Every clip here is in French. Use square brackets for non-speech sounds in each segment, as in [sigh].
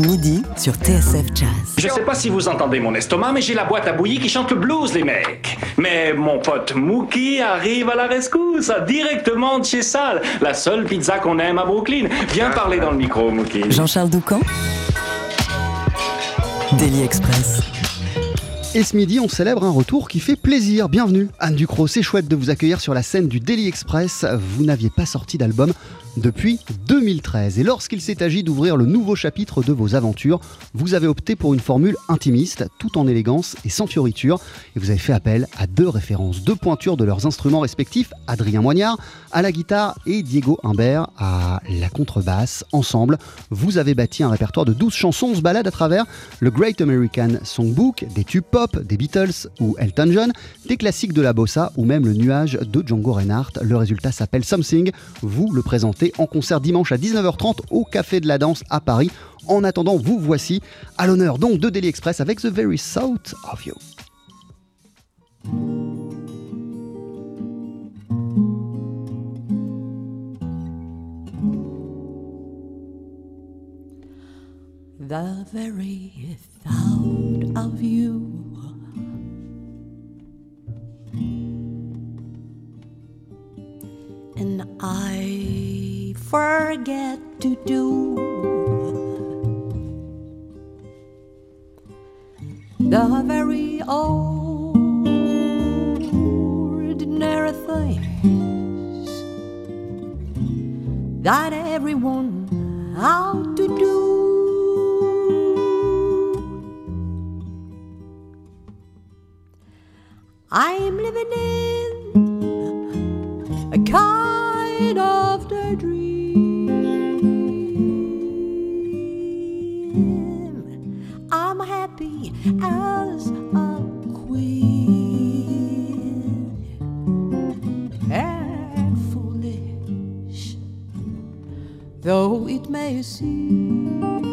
Midi sur TSF Jazz. Je sais pas si vous entendez mon estomac, mais j'ai la boîte à bouillie qui chante le blues, les mecs. Mais mon pote Mookie arrive à la rescousse, directement de chez Sal, la seule pizza qu'on aime à Brooklyn. Viens parler dans le micro, Mookie. Jean-Charles Doucan Daily Express. Et ce midi, on célèbre un retour qui fait plaisir. Bienvenue, Anne Ducrot. C'est chouette de vous accueillir sur la scène du Daily Express. Vous n'aviez pas sorti d'album depuis 2013. Et lorsqu'il s'est agi d'ouvrir le nouveau chapitre de vos aventures, vous avez opté pour une formule intimiste, tout en élégance et sans fioriture. Et vous avez fait appel à deux références, deux pointures de leurs instruments respectifs, Adrien Moignard à la guitare et Diego Humbert à la contrebasse. Ensemble, vous avez bâti un répertoire de 12 chansons. On se balade à travers le Great American Songbook, des tubes pop, des Beatles ou Elton John, des classiques de la bossa ou même le nuage de Django Reinhardt. Le résultat s'appelle Something. Vous le présentez en concert dimanche à 19h30 au Café de la Danse à Paris. En attendant, vous voici à l'honneur donc de Daily Express avec The Very South of You. The very thought of you and I forget to do the very ordinary things that everyone ought to do. I'm living in as a queen. And foolish, though it may seem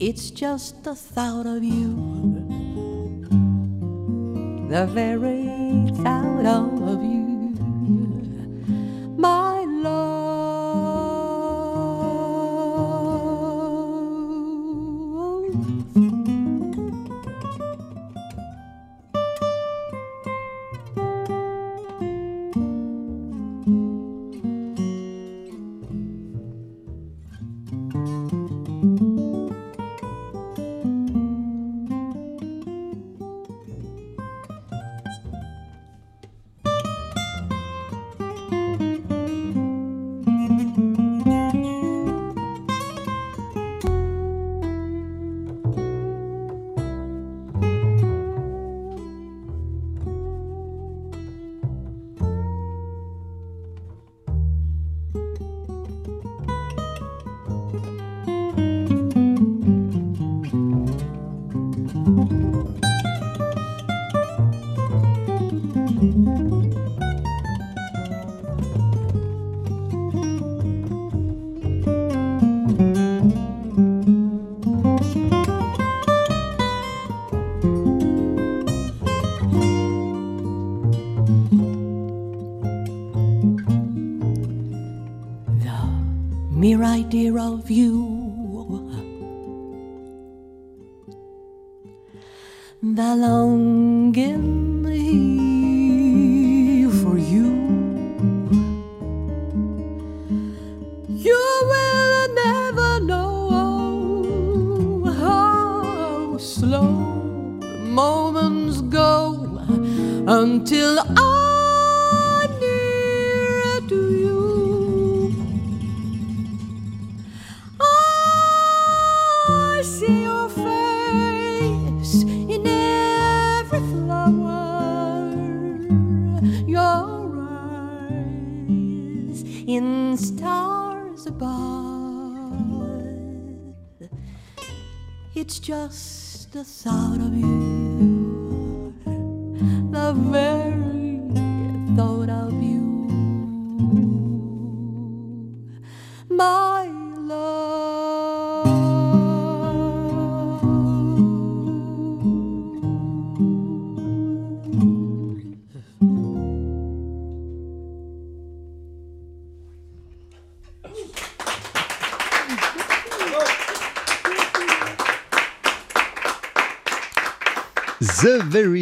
It's just the thought of you. The very thought of you, me right dear of you. The longing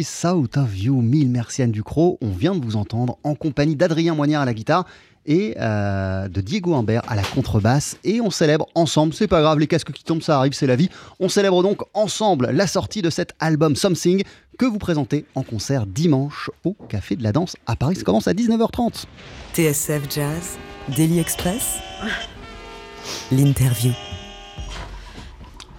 South of You, mille merci Anne Ducrot. On vient de vous entendre en compagnie d'Adrien Moignard à la guitare et euh, de Diego Humbert à la contrebasse. Et on célèbre ensemble, c'est pas grave, les casques qui tombent, ça arrive, c'est la vie. On célèbre donc ensemble la sortie de cet album Something que vous présentez en concert dimanche au Café de la Danse à Paris. Ça commence à 19h30. TSF Jazz, Daily Express, l'interview.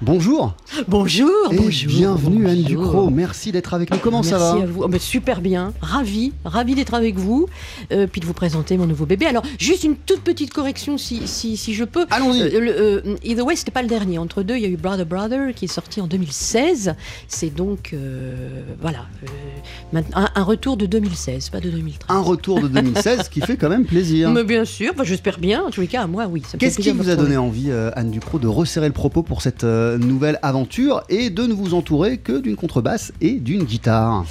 Bonjour Bonjour, et bonjour. bienvenue Anne. Ducrot. Merci d'être avec nous. Comment ça Merci va à vous. Oh, ben, super bien, ravi, ravi d'être avec vous, euh, puis de vous présenter mon nouveau bébé. Alors, juste une toute petite correction si, si, si je peux. Allons-y. Euh, euh, Either Way, c'était pas le dernier. Entre deux, il y a eu Brother Brother qui est sorti en 2016. C'est donc, euh, voilà, euh, un, un retour de 2016, pas de 2013. Un retour de 2016 qui fait quand même plaisir. [laughs] Mais bien sûr, enfin, j'espère bien. En tous les cas, à moi, oui. Qu'est-ce qui vous a donné envie, Anne Ducrot, de resserrer le propos pour cette nouvelle aventure et de ne vous entourer que d'une contrebasse et d'une guitare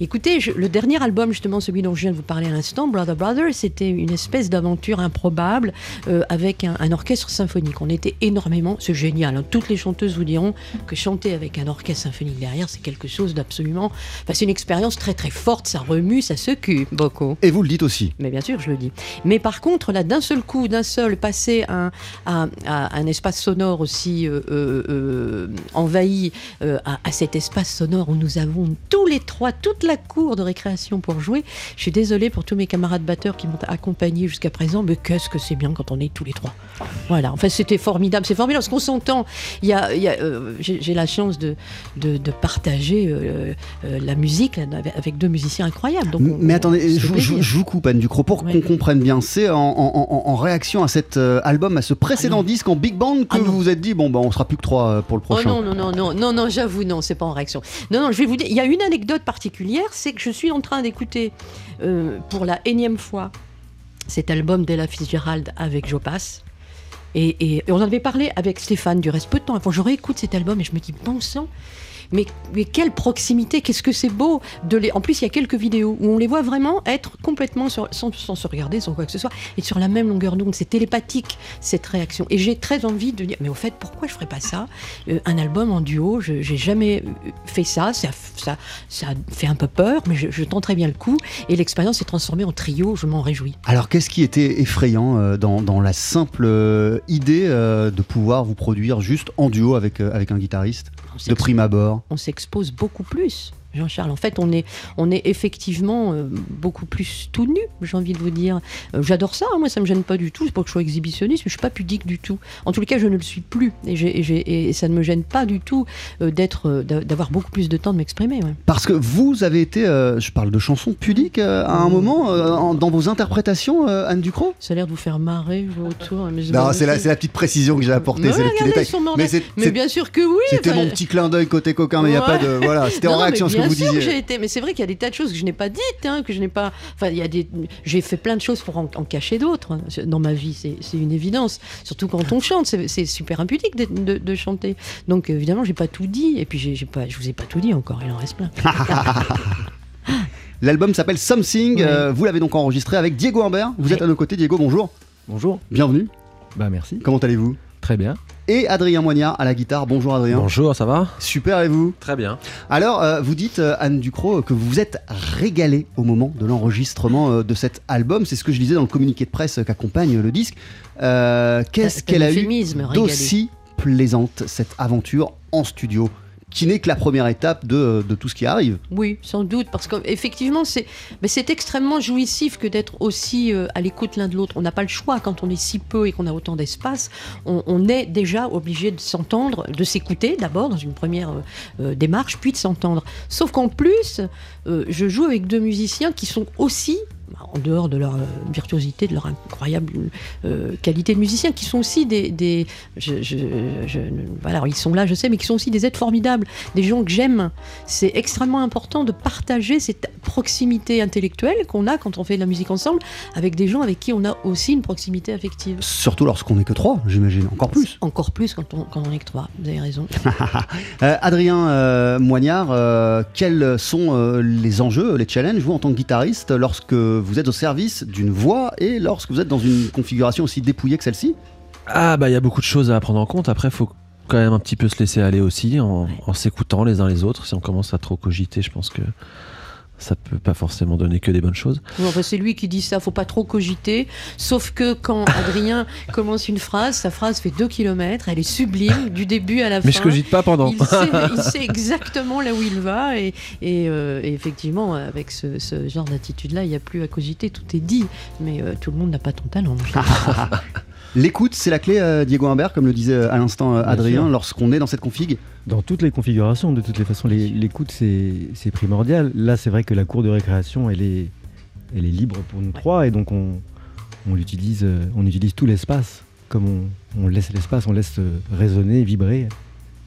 Écoutez, je- le dernier album, justement, celui dont je viens de vous parler à l'instant, Brother Brother, c'était une espèce d'aventure improbable euh, avec un, un orchestre symphonique. On était énormément, c'est génial. hein. Toutes les chanteuses vous diront que chanter avec un orchestre symphonique derrière, c'est quelque chose d'absolument. Enfin, c'est une expérience très très forte, ça remue, ça secoue beaucoup. Et vous le dites aussi. Mais bien sûr, je le dis. Mais par contre, là, d'un seul coup, d'un seul, passer à, à un espace sonore aussi euh, euh, euh, envahi euh, à, à cet espace sonore où nous avons tous les trois, toute la cour de récréation pour jouer. Je suis désolée pour tous mes camarades batteurs qui m'ont accompagné jusqu'à présent, mais qu'est-ce que c'est bien quand on est tous les trois. Voilà, enfin, c'était formidable. C'est formidable parce qu'on s'entend. Il y a, euh, J'ai la chance de, de, de partager euh, euh, la musique avec- deux musiciens incroyables. Donc, on- Mais attendez, je, vous- je- vous coupe Anne Ducrot pour qu'on comprenne bien. C'est en, en- en- en réaction à cet album, à ce précédent Ah disque en Big Band que Ah vous vous êtes dit bon bah on sera plus que trois pour le Oh prochain. non, non, non, non, non, non, j'avoue, non, c'est pas en réaction. Non, non, je vais vous dire, il y a une anecdote particulière, c'est que je suis en train d'écouter euh, pour la énième fois cet album d'Ella Fitzgerald avec Jopas. Et, on en avait parlé avec Stéphane du reste peu de temps. Enfin, je réécoute cet album et je me dis, bon mais, mais quelle proximité, qu'est-ce que c'est beau de les... En plus, il y a quelques vidéos où on les voit vraiment être complètement, sur- sans, sans se regarder, sans quoi que ce soit, et sur la même longueur d'onde. C'est télépathique, cette réaction. Et j'ai très envie de dire, mais au fait, pourquoi je ferais pas ça Euh, Un album en duo, je j'ai jamais euh, fait ça. Ça, ça. ça fait un peu peur, mais je, je tenterai bien le coup. Et l'expérience s'est transformée en trio, je m'en réjouis. Alors qu'est-ce qui était effrayant euh, dans, dans la simple euh, idée de pouvoir vous produire juste en duo avec, avec un guitariste de prime abord? On s'expose beaucoup plus. Jean-Charles, en fait, on est, on est effectivement euh, beaucoup plus tout nu, j'ai envie de vous dire. Euh, J'adore ça, hein, moi ça me gêne pas du tout, c'est pas que je sois exhibitionniste, mais je suis pas pudique du tout. En tous les cas, je ne le suis plus, et, j'ai- et j'ai- et ça ne me gêne pas du tout euh, d'être, d'a- d'avoir beaucoup plus de temps de m'exprimer. ouais. Parce que vous avez été, euh, je parle de chansons pudiques euh, à un moment euh, en- dans vos interprétations, Anne Ducrot? Ça a l'air de vous faire marrer je vois autour. mais je Non, c'est la, c'est la petite précision que j'ai apportée, Mais c'est le petit détail. Mais de- c'est- Mais c'est- bien sûr que oui. C'était enfin, mon petit clin d'œil côté coquin, mais il n'y a pas de. Voilà, c'était en Non, réaction à mais ce que bien vous sûr disiez. j'ai été, mais c'est vrai qu'il y a des tas de choses que je n'ai pas dites, hein, que je n'ai pas. Enfin, il y a des. J'ai fait plein de choses pour en, en cacher d'autres hein, dans ma vie, c'est c'est une évidence. Surtout quand on chante, c'est c'est super impudique de, de- de chanter. Donc évidemment, j'ai pas tout dit, et puis j'ai pas, je vous ai pas tout dit encore, il en reste plein. [laughs] L'album s'appelle Something. Euh, vous l'avez donc enregistré avec Diego Humbert. Vous êtes à nos côtés, Diego. Bonjour. Bonjour. Bienvenue. Bah merci. Comment allez-vous? Très bien. Et Adrien Moignard à la guitare. Bonjour Adrien. Bonjour, ça va? Super et vous? Très bien. Alors, euh, vous dites, euh, Anne Ducrot, que vous vous êtes régalé au moment de l'enregistrement euh, de cet album. C'est ce que je lisais dans le communiqué de presse euh, qu'accompagne le disque. Euh, Qu'est-ce qu'elle a eu d'aussi plaisante, cette aventure en studio? Qui n'est que la première étape de, tout ce qui arrive. Oui, sans doute, parce qu'effectivement, c'est c'est extrêmement jouissif que d'être aussi euh, à l'écoute l'un de l'autre. On n'a pas le choix quand on est si peu et qu'on a autant d'espace. On, est déjà obligé de s'entendre, de s'écouter d'abord dans une première euh, euh, démarche, puis de s'entendre. Sauf qu'en plus, je joue avec deux musiciens qui sont aussi en dehors de leur euh, virtuosité, de leur incroyable euh, qualité de musicien, qui sont aussi des, des je, je- je- voilà, ils sont là, je sais, mais qui sont aussi des êtres formidables, des gens que j'aime. C'est extrêmement important de partager cette proximité intellectuelle qu'on a quand on fait de la musique ensemble avec des gens avec qui on a aussi une proximité affective. Surtout lorsqu'on n'est que trois, j'imagine, encore plus. Encore plus quand on, quand on est que trois, vous avez raison. [laughs] Euh, Adrien euh, Moignard, quels sont les enjeux, les challenges, vous en tant que guitariste, lorsque vous êtes au service d'une voix et lorsque vous êtes dans une configuration aussi dépouillée que celle-ci Ah bah il y a beaucoup de choses à prendre en compte. Après, faut quand même un petit peu se laisser aller aussi en, en s'écoutant les uns les autres. Si on commence à trop cogiter, je pense que ça peut pas forcément donner que des bonnes choses. Enfin, c'est lui qui dit ça, faut pas trop cogiter. Sauf que quand [laughs] Adrien commence une phrase, sa phrase fait deux kilomètres, elle est sublime du début à la fin. Mais je cogite pas pendant. Il sait, [laughs] il sait exactement là où il va et, et, euh, et effectivement avec ce, ce genre d'attitude-là, il n'y a plus à cogiter, tout est dit. Mais euh, tout le monde n'a pas ton talent. [laughs] L'écoute, c'est la clé, euh, Diego Humbert, comme le disait euh, à l'instant euh, Adrien, lorsqu'on est dans cette config. Dans toutes les configurations, de toutes les façons, l'écoute c'est primordial. Là, c'est vrai que la cour de récréation, elle est, elle est libre pour nous trois et donc on, on l'utilise, on utilise tout l'espace comme on, on laisse l'espace, on laisse résonner, vibrer.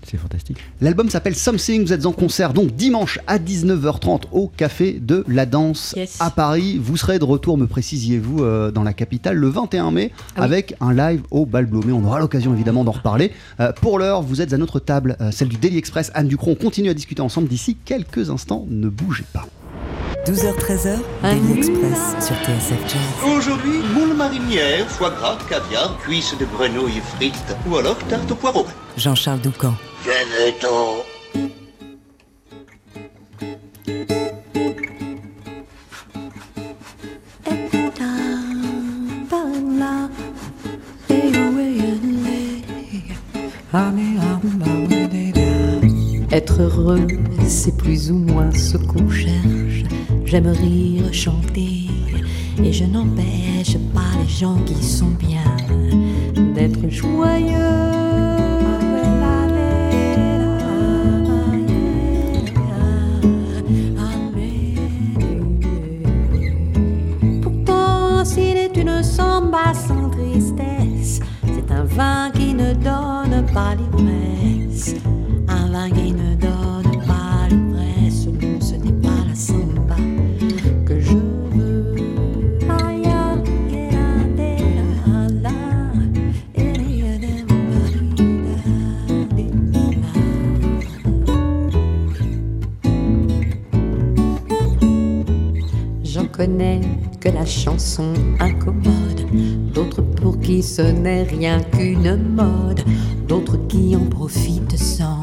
C'est fantastique. L'album s'appelle Something, vous êtes en concert donc dimanche à 19h30 au Café de la Danse Yes. à Paris. Vous serez de retour, me précisiez-vous, euh, dans la capitale le 21 mai Ah oui. avec un live au Balblot. Mais on aura l'occasion évidemment d'en reparler. Euh, pour l'heure, vous êtes à notre table, euh, celle du Daily Express. Anne Ducron, on continue à discuter ensemble d'ici quelques instants. Ne bougez pas. 12h-13h, Ah Daily. Express sur TSF Jazz. Aujourd'hui, moule marinière, foie gras, caviar, cuisses de grenouille frites ou alors tarte au poireau. Jean-Charles Doucan. Venez-t'en. Être heureux, c'est plus ou moins ce qu'on cherche. J'aime rire, chanter, et je n'empêche pas les gens qui sont bien d'être joyeux. Pourtant, s'il est une samba sans tristesse, c'est un vin qui ne donne pas l'ivresse. Que la chanson incommode, d'autres pour qui ce n'est rien qu'une mode, d'autres qui en profitent sans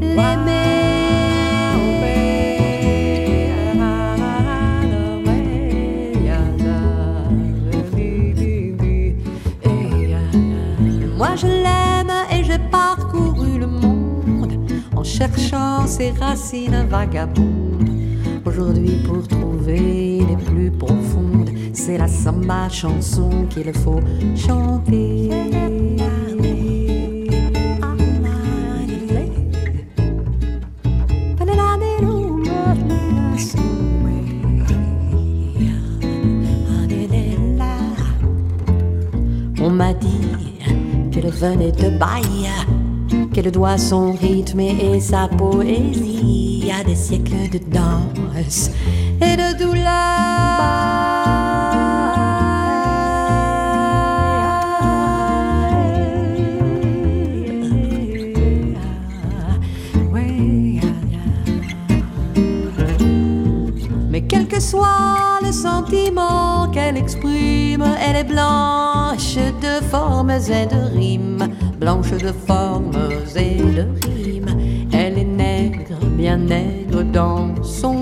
l'aimer. Moi je l'aime et j'ai parcouru le monde en cherchant ses racines vagabondes. Aujourd'hui pour trouver plus profondes, c'est la samba chanson qu'il faut chanter. On m'a dit qu'elle venait de Bahia, qu'elle doit son rythme et sa poésie. À des siècles de danse et de douleur. Mais quel que soit le sentiment qu'elle exprime, elle est blanche de formes et de rimes, blanche de formes et de rimes. Elle est nègre, bien nègre dans son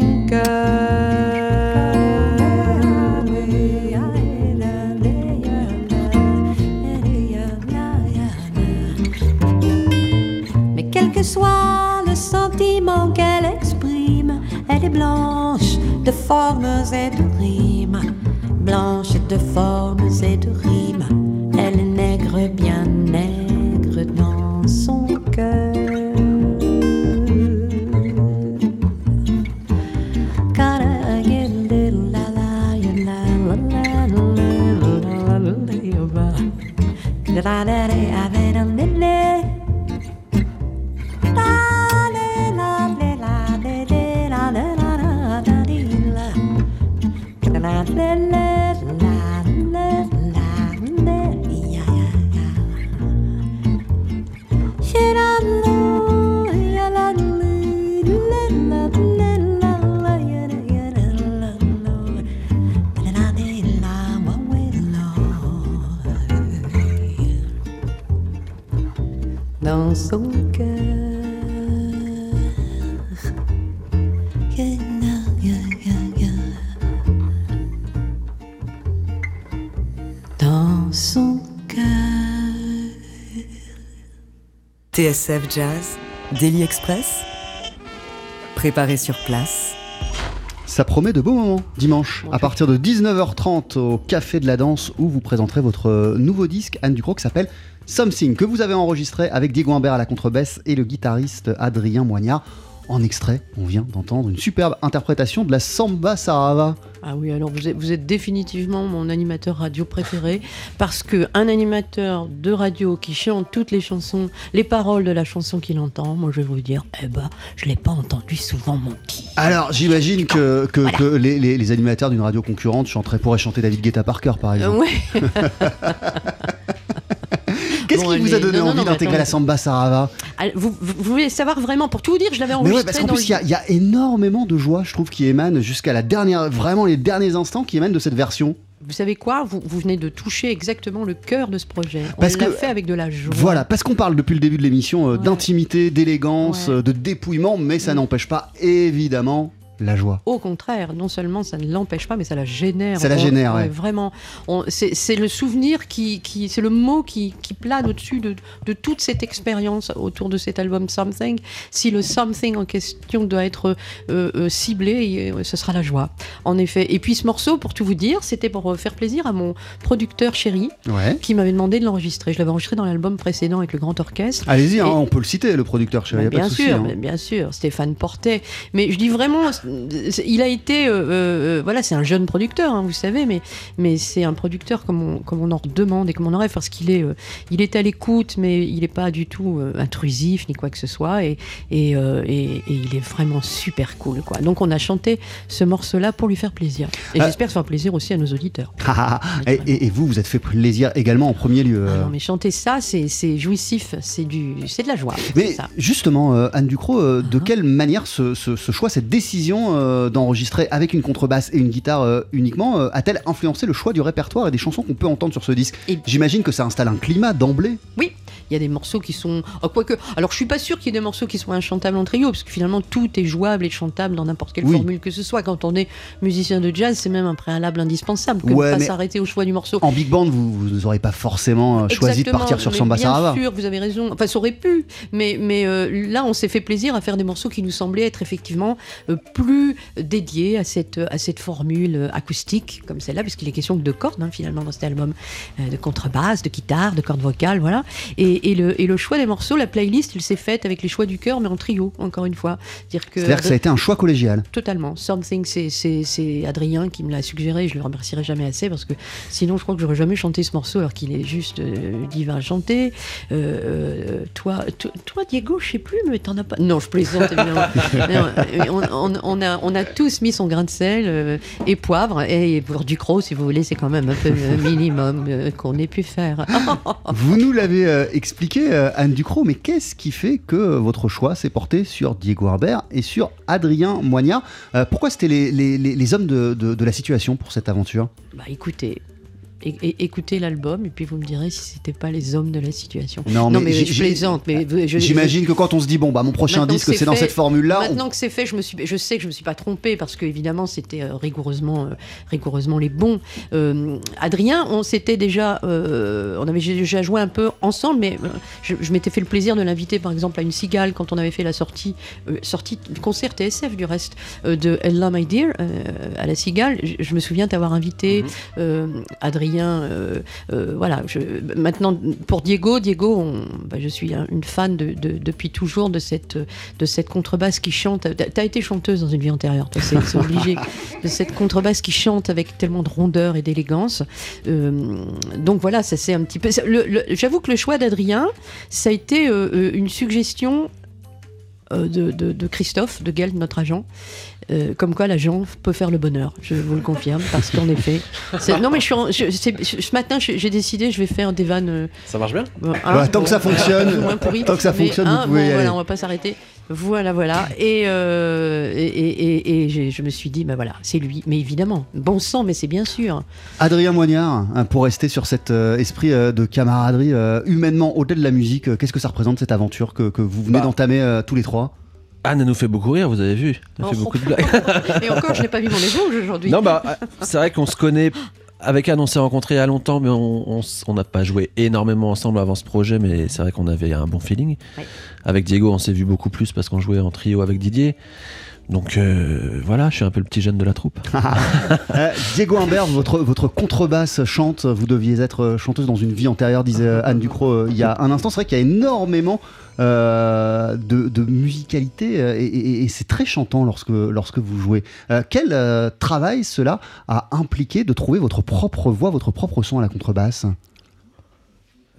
formes et de rimes, blanche de formes et de rimes. TSF Jazz, Daily Express, préparé sur place. Ça promet de beaux moments dimanche à partir de 19h30 au Café de la Danse où vous présenterez votre nouveau disque Anne Ducrot qui s'appelle Something que vous avez enregistré avec Diego Humbert à la contrebasse et le guitariste Adrien Moignard. En extrait, on vient d'entendre une superbe interprétation de la Samba Sarava. Ah oui, alors vous êtes, vous êtes définitivement mon animateur radio préféré parce que un animateur de radio qui chante toutes les chansons, les paroles de la chanson qu'il entend, moi je vais vous dire, eh ben, je l'ai pas entendu souvent mon petit. Alors j'imagine que, que, que les, les- les animateurs d'une radio concurrente chanteraient, pourraient chanter David Guetta Parker par Euh, exemple. ouais. [laughs] [laughs] Qu'est-ce Bon, qui vous a donné non, envie mais d'intégrer la. Samba Sarava Vous, vous- vous voulez savoir vraiment, pour tout vous dire, je l'avais Mais enregistré ouais, parce qu'en plus, il y, a- le- il y a énormément de joie, je trouve, qui émane jusqu'à la dernière, vraiment les derniers instants qui émanent de cette version. Vous savez quoi? Vous, vous venez de toucher exactement le cœur de ce projet. Parce On l'a que- fait avec de la joie. Voilà, parce qu'on parle depuis le début de l'émission euh, d'intimité, d'élégance, Ouais. euh, de dépouillement, mais Mm. ça n'empêche pas, évidemment, la joie. Au contraire, non seulement ça ne l'empêche pas, mais ça la génère. Ça la On- génère, ouais. Vraiment, c'est le souvenir qui, qui c'est le mot qui, qui plane au-dessus de, de toute cette expérience autour de cet album Something. Si le Something en question doit être euh, euh, ciblé, ce sera la joie. En effet. Et puis ce morceau, pour tout vous dire, c'était pour euh, faire plaisir à mon producteur chéri, Ouais. qui m'avait demandé de l'enregistrer. Je l'avais enregistré dans l'album précédent avec le grand orchestre. Allez-y, hein, on peut le citer, le producteur, chéri, bien souci, sûr, hein. bien sûr, Stéphane Portet. Mais je dis vraiment, il a été, euh, euh, voilà, c'est un jeune producteur, hein, vous savez, mais, mais c'est un producteur comme on, comme on en demande et comme on en rêve, parce qu'il est, euh, il est à l'écoute, mais il n'est pas du tout euh, intrusif ni quoi que ce soit, et, et, euh, et- et il est vraiment super cool, quoi. Donc on a chanté ce morceau-là pour lui faire plaisir, et j'espère faire plaisir aussi à nos auditeurs. [laughs] Ah, ah, ah. et, vous, vous êtes fait plaisir également en premier lieu. Ah euh. non, mais chanter ça, c'est c'est jouissif, c'est du, c'est de la joie. Mais ça. justement, euh, Anne Ducrot, euh, de quelle manière ce, ce- ce choix, cette décision euh, d'enregistrer avec une contrebasse et une guitare euh, uniquement euh, a-t-elle influencé le choix du répertoire et des chansons qu'on peut entendre sur ce disque Et- J'imagine que ça installe un climat d'emblée. Oui, il y a des morceaux qui sont. oh, quoique. Alors, je suis pas sûr qu'il y ait des morceaux qui soient inchantables en trio, parce que finalement, tout est jouable et chantable dans n'importe quelle Oui. formule que ce soit. Quand on est musicien de jazz, c'est même un préalable indispensable que Ouais, de pas s'arrêter au choix du morceau. En big band, vous n'aurez pas forcément choisi de partir sur Samba bien Sarava. sûr, vous avez raison. Enfin, ça aurait pu, mais, mais euh, là, on s'est fait plaisir à faire des morceaux qui nous semblaient être effectivement euh, plus dédiés à cette, à cette formule acoustique, comme celle-là, puisqu'il est question que de cordes, hein, finalement, dans cet album, euh, de contrebasse, de guitare, de cordes vocales, voilà. Et, et le, et le choix des morceaux, la playlist, elle s'est faite avec les choix du cœur, mais en trio, encore une fois. Dire que C'est-à-dire que ça a été un choix collégial. Totalement. Something, c'est- c'est c'est Adrien qui me l'a suggéré. Je le remercierai jamais assez parce que sinon, je crois que j'aurais jamais chanté ce morceau alors qu'il est juste euh, divin à chanter. Euh, toi, to- toi, Diego, je sais plus, mais t'en as pas. Non, je plaisante évidemment. [laughs] Euh, on, on- on a, on a tous mis son grain de sel euh, et poivre. Et pour du croc, si vous voulez, c'est quand même un peu le [laughs] minimum euh, qu'on ait pu faire. [laughs] Vous nous l'avez euh, expliqué, euh, Anne Ducrot, mais qu'est-ce qui fait que votre choix s'est porté sur Diego Herbert et sur Adrien Moignard Euh, Pourquoi c'était les, les- les- les hommes de, de- de la situation pour cette aventure? Bah écoutez, écoutez l'album et puis vous me direz si c'était pas les hommes de la situation. Non, mais je plaisante. Mais je- J'imagine que quand on se dit bon bah mon prochain disque que c'est dans cette formule-là, on- Maintenant que c'est fait, je me suis, je sais que je me suis pas trompée parce que évidemment c'était euh, rigoureusement, euh, rigoureusement les bons. Euh, Adrien, on s'était déjà, euh, on avait déjà joué un peu ensemble, mais je, je m'étais fait le plaisir de l'inviter par exemple à une cigale quand on avait fait la sortie, euh, sortie concert TSF du reste de Ella My Dear à la cigale. Je, je me souviens t'avoir invité euh, Adrien. Euh, euh, voilà. Je, maintenant pour Diego, Diego, on- bah, je suis un- une fan de, de- depuis toujours de cette de cette contrebasse qui chante. T'as t'as été chanteuse dans une vie antérieure, c'est c'est obligé. [laughs] De cette contrebasse qui chante avec tellement de rondeur et d'élégance. Euh, donc voilà, ça c'est un petit peu. J'avoue que le choix d'Adrien, ça a été une suggestion. De, de- de Christophe, de Gelt, notre agent, Euh, comme quoi l'agent peut faire le bonheur, je vous le confirme, parce qu'en effet. Non, mais je suis en- je- c'est- ce matin, j'ai décidé, je vais faire des vannes. euh, Ça marche bien Bon, Bah, tant que ça fonctionne, pourri, tant que ça mais, fonctionne, vous hein, pouvez bon, y voilà, aller. on va pas s'arrêter. Voilà, voilà. Et, euh, et, et- et- je me suis dit, bah voilà, c'est lui. Mais évidemment, bon sang, mais c'est bien sûr. Adrien Moignard, hein, pour rester sur cet esprit de camaraderie humainement au-delà de la musique, qu'est-ce que ça représente cette aventure que, que vous venez Bah. d'entamer tous les trois? Anne nous fait beaucoup rire, vous avez vu. Elle fait beaucoup de blagues. [laughs] Et encore, je n'ai pas vu mon éponge aujourd'hui. Non, bah, c'est vrai qu'on se connaît. Avec Anne, on s'est rencontrés il y a longtemps, mais on n'a pas joué énormément ensemble avant ce projet, mais c'est vrai qu'on avait un bon feeling. Ouais. Avec Diego, on s'est vu beaucoup plus parce qu'on jouait en trio avec Didier. Donc euh, voilà, je suis un peu le petit jeune de la troupe. [laughs] [laughs] Euh, Diego Humbert, votre, votre contrebasse chante, vous deviez être euh, chanteuse dans une vie antérieure, disait Anne Ducrot euh, il y a un instant. C'est vrai qu'il y a énormément euh, de, de musicalité et, et- et c'est très chantant lorsque, lorsque vous jouez. Euh, quel euh, travail cela a impliqué de trouver votre propre voix, votre propre son à la contrebasse?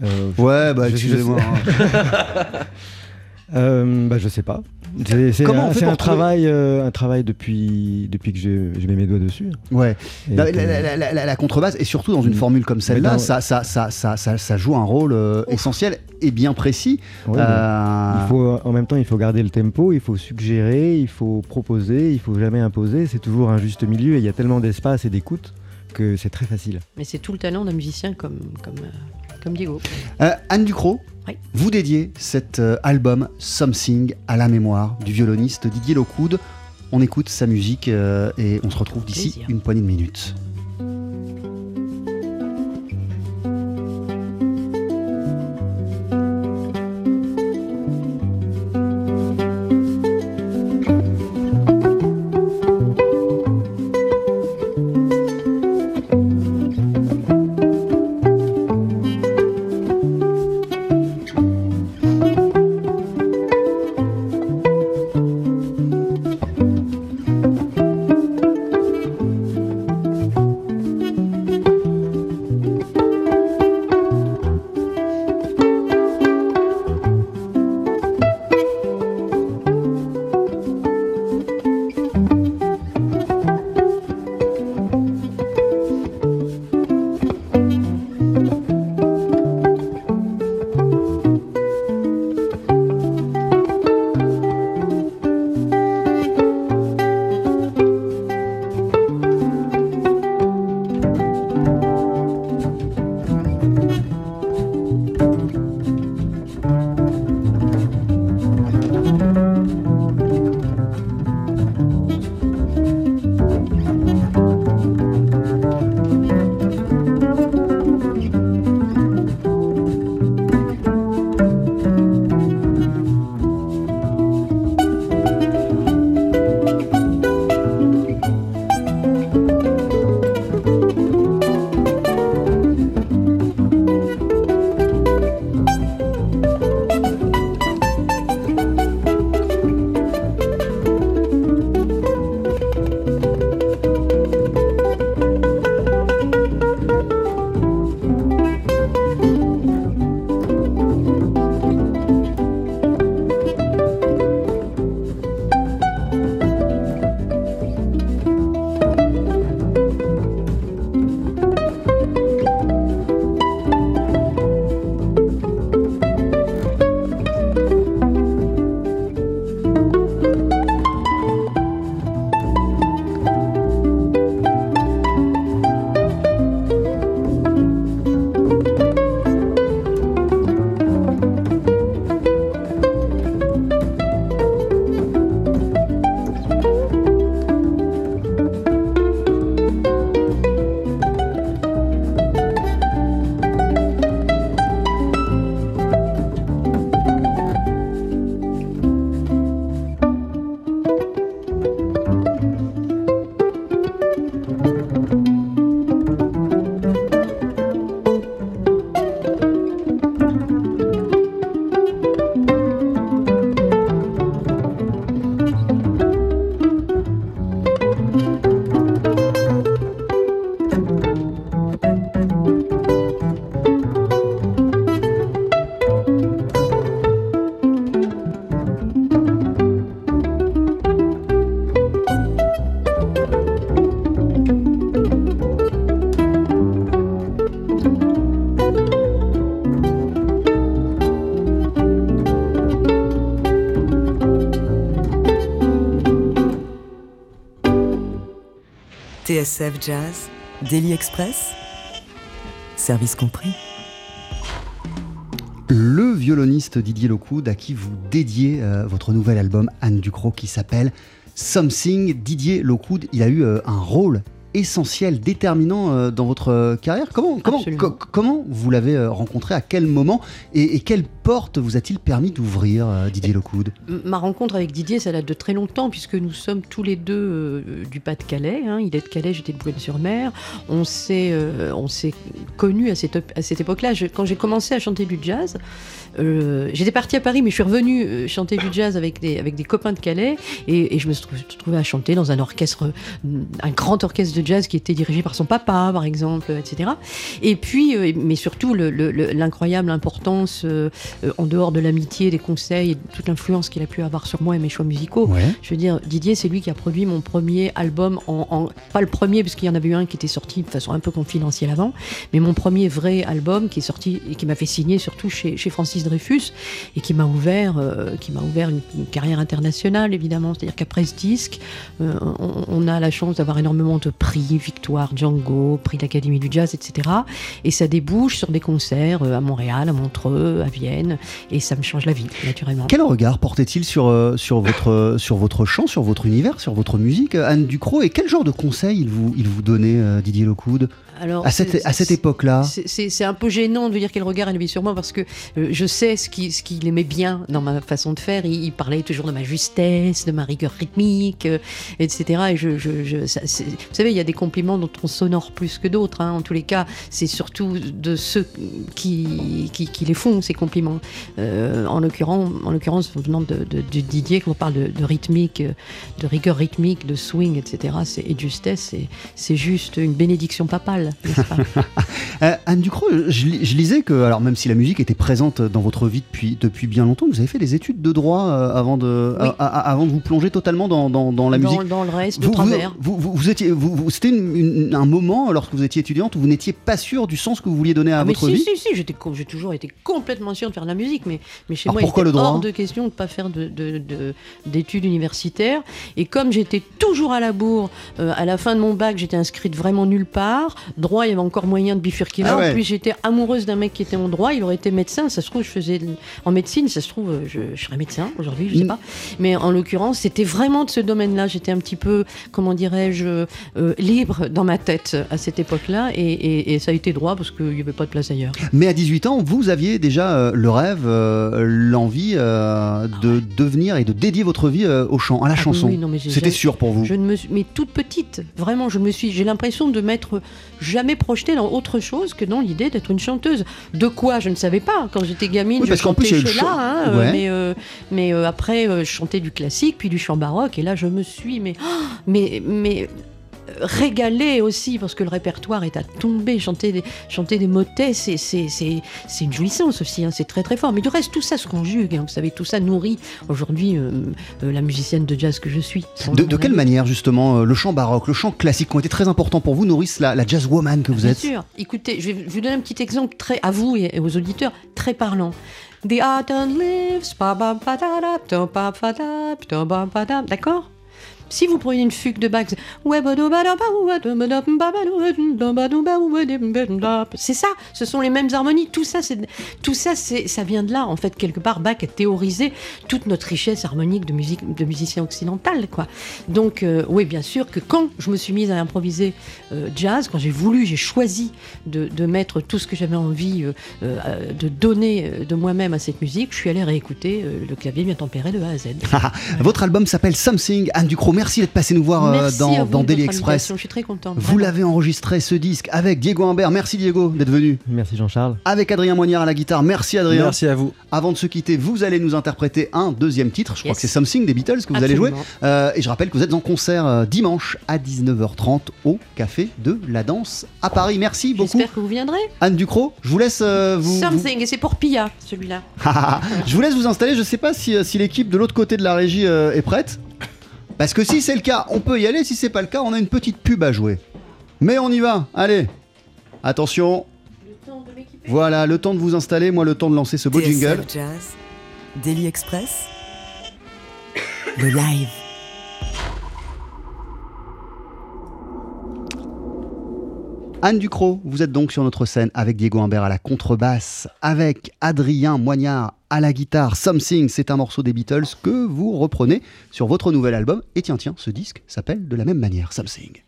Euh, Ouais, bah excusez-moi. [laughs] Euh, bah, je sais pas. C'est un, travail, euh, un travail depuis, depuis que je, mets mes doigts dessus. Ouais. La, que- la- la- la- la- la contrebasse, et surtout dans une Mm. formule comme celle-là, dans- ça, ça, ça, ça, ça, ça joue un rôle euh, essentiel et bien précis. Ouais, Euh, Il faut, en même temps, il faut garder le tempo, il faut suggérer, il faut proposer, il faut jamais imposer. C'est toujours un juste milieu et il y a tellement d'espace et d'écoute que c'est très facile. Mais c'est tout le talent d'un musicien comme, comme, euh, comme Diego. Euh, Anne Ducrot, Oui. vous dédiez cet euh, album Something à la mémoire du violoniste Didier Locoud. On écoute sa musique euh, et on se retrouve d'ici une poignée de minutes. TSF Jazz, Daily Express, service compris. Le violoniste Didier Lockwood à qui vous dédiez euh, votre nouvel album Anne Ducrot qui s'appelle Something. Didier Lockwood, il a eu euh, un rôle essentiel, déterminant euh, dans votre euh, carrière. Comment, comment, co- comment vous l'avez euh, rencontré À quel moment et, et quelle porte vous a-t-il permis d'ouvrir, Didier Lockwood M- Ma rencontre avec Didier, ça date de très longtemps, puisque nous sommes tous les deux du Pas-de-Calais. hein. Il est de Calais, j'étais de Boulogne-sur-Mer. On s'est s'est connus à cette, à cette époque-là. Quand j'ai commencé à chanter du jazz, euh, j'étais partie à Paris, mais je suis revenue chanter du jazz avec des, avec des copains de Calais. Et, et je me suis trou- trouvée à chanter dans un orchestre, un grand orchestre de jazz qui était dirigé par son papa, par exemple, etc. Et puis, euh, mais surtout, le- le- le- l'incroyable importance, euh, euh, en dehors de l'amitié, des conseils et toute l'influence qu'il a pu avoir sur moi et mes choix musicaux. Ouais. Je veux dire, Didier, c'est lui qui a produit mon premier album, en, en- pas le premier, parce qu'il y en avait eu un qui était sorti de façon un peu confidentielle avant, mais mon premier vrai album qui est sorti et qui m'a fait signer surtout chez, chez Francis Dreyfus et qui m'a ouvert, euh, qui m'a ouvert une, une carrière internationale, évidemment. C'est-à-dire qu'après ce disque, euh, on, on a la chance d'avoir énormément de prix, Victoire, Django, prix d'Académie du Jazz, etc. Et ça débouche sur des concerts euh, à Montréal, à Montreux, à Vienne, et ça me change la vie, naturellement. Quel regard portait-il sur, euh, euh, votre chant, sur votre univers, sur votre musique, Anne Ducrot Et quel genre de conseils il vous, vous donnait, Didier Lockwood Alors, à cette, à cette époque-là C'est- un peu gênant de dire quel regard il avait sur moi parce que euh, je sais ce qu'il ce aimait bien dans ma façon de faire. Il, il parlait toujours de ma justesse, de ma rigueur rythmique, euh, etc. Et je, je- je- ça- c'est- vous savez, il y a des compliments dont on s'honore plus que d'autres. hein. En tous les cas, c'est surtout de ceux qui, qui, qui les font, ces compliments. Euh, en l'occurrence, en l'occurrence, venant de, de- de Didier, quand on parle de, de rythmique, de rigueur rythmique, de swing, etc., et de justesse, c'est juste une bénédiction papale, n'est-ce pas [laughs] Euh, Anne Ducrot, je, li- je lisais que, alors même si la musique était présente dans votre vie depuis, depuis bien longtemps, vous avez fait des études de droit euh, avant, de, Oui. a- a- avant de vous plonger totalement dans, dans- dans la dans, musique. dans le reste, de Vous, vous, travers. vous- vous- vous étiez, c'était un moment lorsque vous étiez étudiante où vous n'étiez pas sûr du sens que vous vouliez donner à Ah, mais votre si, vie. si, si, co- j'ai toujours été complètement sûre de faire de la musique, mais, mais chez Alors moi, il était hors de question de ne pas faire de- de- de- d'études universitaires. Et comme j'étais toujours à la bourre, euh, à la fin de mon bac, j'étais inscrite vraiment nulle part. Droit, il y avait encore moyen de bifurquer là. Ah ouais. En plus, j'étais amoureuse d'un mec qui était en droit, il aurait été médecin. Ça se trouve, je faisais en médecine, ça se trouve, je, je serais médecin aujourd'hui, je sais Mm. pas. Mais en l'occurrence, c'était vraiment de ce domaine-là. J'étais un petit peu, comment dirais-je, euh, libre dans ma tête à cette époque-là. Et, et- et ça a été droit parce qu'il n'y avait pas de place ailleurs. Mais à 18 ans, vous aviez déjà euh, le rêve, euh, l'envie de devenir et de dédier votre vie au chant, à la Ah chanson. oui, non, mais C'était sûr pour vous. Je ne me suis, mais toute petite, vraiment, je me suis, j'ai l'impression de m'être jamais projetée dans autre chose que dans l'idée d'être une chanteuse. De quoi je ne savais pas quand j'étais gamine. Oui, je parce chantais chant- hein, Ouais. mais euh, mais euh, après euh, je chantais du classique puis du chant baroque et là je me suis mais oh, [gasps] mais mais régalée aussi parce que le répertoire est à tomber chanter des chanter des motets c'est c'est c'est c'est une jouissance aussi hein, c'est très très fort mais du reste tout ça se conjugue hein, vous savez tout ça nourrit aujourd'hui euh, euh, la musicienne de jazz que je suis De, quelle manière justement euh, le chant baroque, le chant classique qui ont été très importants pour vous nourrissent la, la jazz woman que vous Bien êtes sûr. Écoutez, je vais vous donner un petit exemple très à vous et aux auditeurs très parlant. The autumn leaves. D'accord? Si vous prenez une fugue de Bach, c'est ça, ce sont les mêmes harmonies, tout ça, tout ça, ça vient de là. En fait, quelque part, Bach a théorisé toute notre richesse harmonique de musique, de musiciens occidental, quoi. Donc, euh, oui, bien sûr que quand je me suis mise à improviser euh, jazz, quand j'ai voulu, j'ai choisi de, mettre tout ce que j'avais envie euh, de donner de moi-même à cette musique, je suis allée réécouter le clavier bien tempéré de A à Z. [laughs] Votre album s'appelle Something. Anne Ducrot, merci d'être passé nous voir euh, Merci dans, vous dans de Daily Express. invitation, Je suis très contente. Vous l'avez enregistré ce disque avec Diego Imbert. Merci Diego d'être venu. Merci Jean-Charles. Avec Adrien Moignard à la guitare. Merci Adrien. Merci à vous. Avant de se quitter, vous allez nous interpréter un deuxième titre. Je crois que c'est Something des Beatles que vous allez jouer. Euh, et je rappelle que vous êtes en concert euh, dimanche à 19h30 au Café de la Danse à Paris. Merci beaucoup. J'espère que vous viendrez. Anne Ducrot, je vous laisse euh, vous, vous- Something, et c'est pour Pia, celui-là. [laughs] je vous laisse vous installer. Je sais pas si, si l'équipe de l'autre côté de la régie euh, est prête. Parce que si c'est le cas, on peut y aller. Si c'est pas le cas, on a une petite pub à jouer. Mais on y va. Allez. Attention. Voilà, le temps de vous installer. Moi, le temps de lancer ce beau jingle. Jazz, Daily Express, le live. Anne Ducrot, vous êtes donc sur notre scène avec Diego Humbert à la contrebasse, avec Adrien Moignard à la guitare. Something, c'est un morceau des Beatles que vous reprenez sur votre nouvel album. Et tiens, tiens, ce disque s'appelle de la même manière, Something.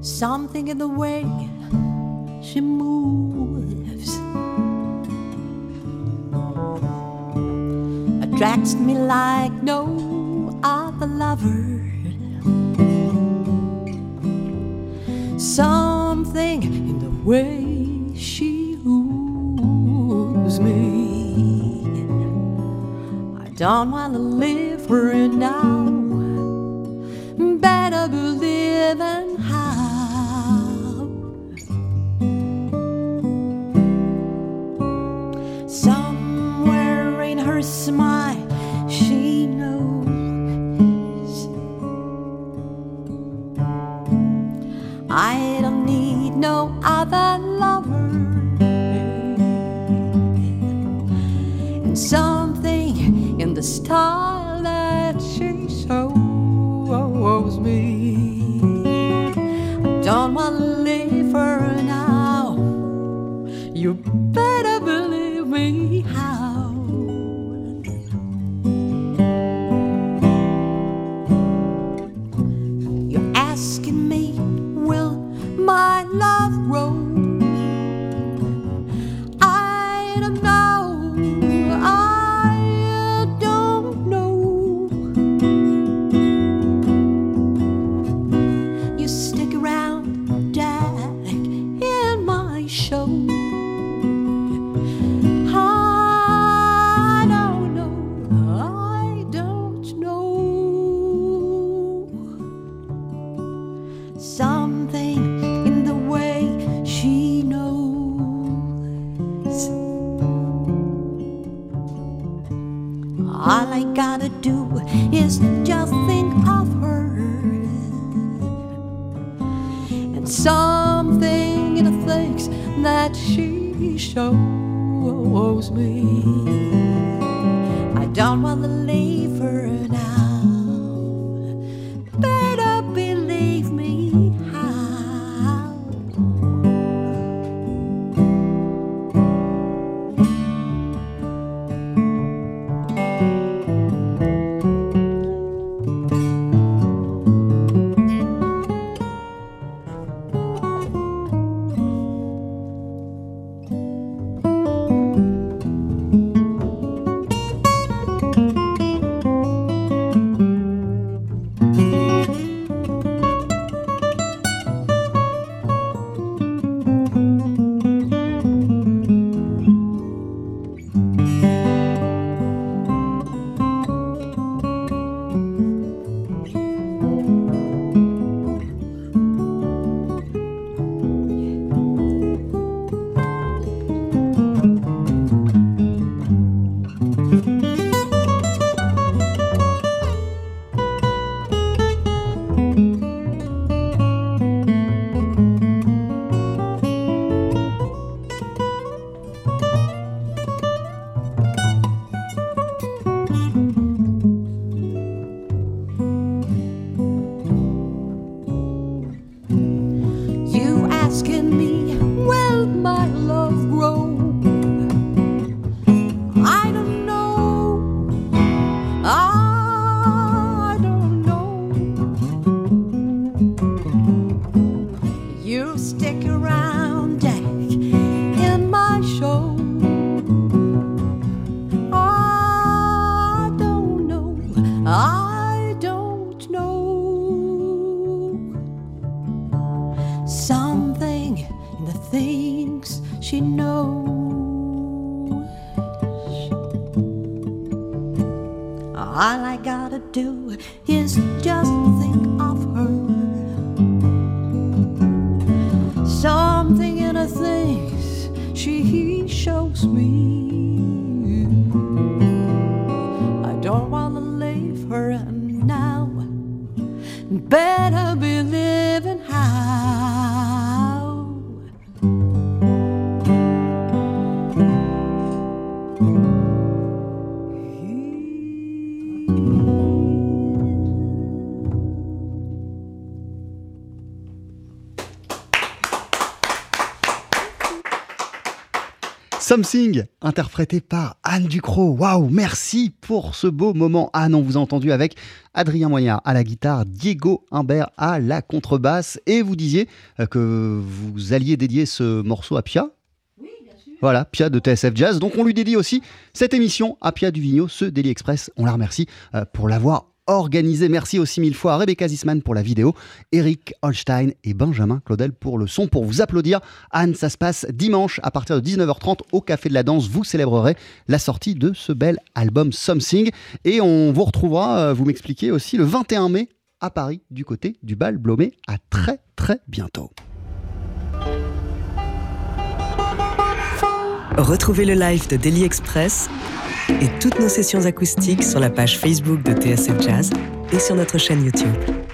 Something in the way attracts me like no other lover. Something in the way she woos me. I don't wanna live for it now. Better believe in how. Somewhere in her smile, All I gotta do is just think of her. And something in the things that she shows me. I don't wanna leave her now. Shows me. Something, interprété par Anne Ducrot. Waouh, merci pour ce beau moment. Anne, on vous a entendu avec Adrien Moignard à la guitare, Diego Humbert à la contrebasse. Et vous disiez euh, que vous alliez dédier ce morceau à Pia? Voilà, Pia de TSF Jazz. Donc on lui dédie aussi cette émission à Pia Duvigneau, ce Daily Express. On la remercie euh, pour l'avoir organisé. Merci aussi mille fois à Rebecca Zisman pour la vidéo, Eric Holstein et Benjamin Claudel pour le son. Pour vous applaudir, Anne, ça se passe dimanche à partir de 19h30 au Café de la Danse. Vous célébrerez la sortie de ce bel album Something. Et on vous retrouvera, euh, vous m'expliquez aussi, le 21 mai à Paris, du côté du bal Blomé. À très très bientôt. Retrouvez le live de Daily Express et toutes nos sessions acoustiques sur la page Facebook de TSF Jazz et sur notre chaîne YouTube.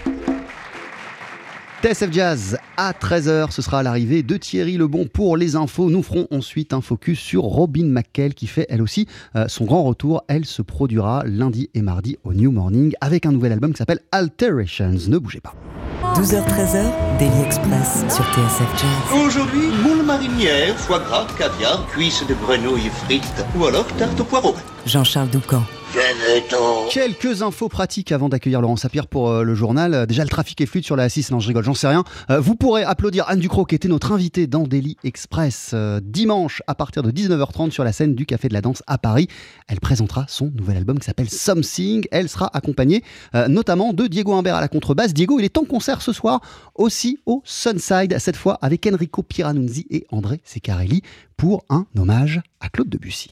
TSF Jazz à 13h, ce sera l'arrivée de Thierry Lebon pour les infos. Nous ferons ensuite un focus sur Robin McKell qui fait elle aussi euh, son grand retour. Elle se produira lundi et mardi au New Morning avec un nouvel album qui s'appelle Alterations. Ne bougez pas. 12h-13h, Daily Express sur TSF Jazz. Aujourd'hui, moule marinière, foie gras, caviar, cuisses de grenouille frites ou alors tarte au poireau. Jean-Charles Doucan. Quelques infos pratiques avant d'accueillir Laurent Sapir pour euh, le journal. Euh, déjà, le trafic est fluide sur la A6. Non, je rigole, j'en sais rien. Euh, vous pourrez applaudir Anne Ducrot, qui était notre invitée dans Daily Express dimanche à partir de 19h30 sur la scène du Café de la Danse à Paris. Elle présentera son nouvel album qui s'appelle Something. Elle sera accompagnée notamment de Diego Humbert à la contrebasse. Diego, il est en concert ce soir aussi au Sunside, cette fois avec Enrico Piranunzi et André Secarelli pour un hommage à Claude Debussy.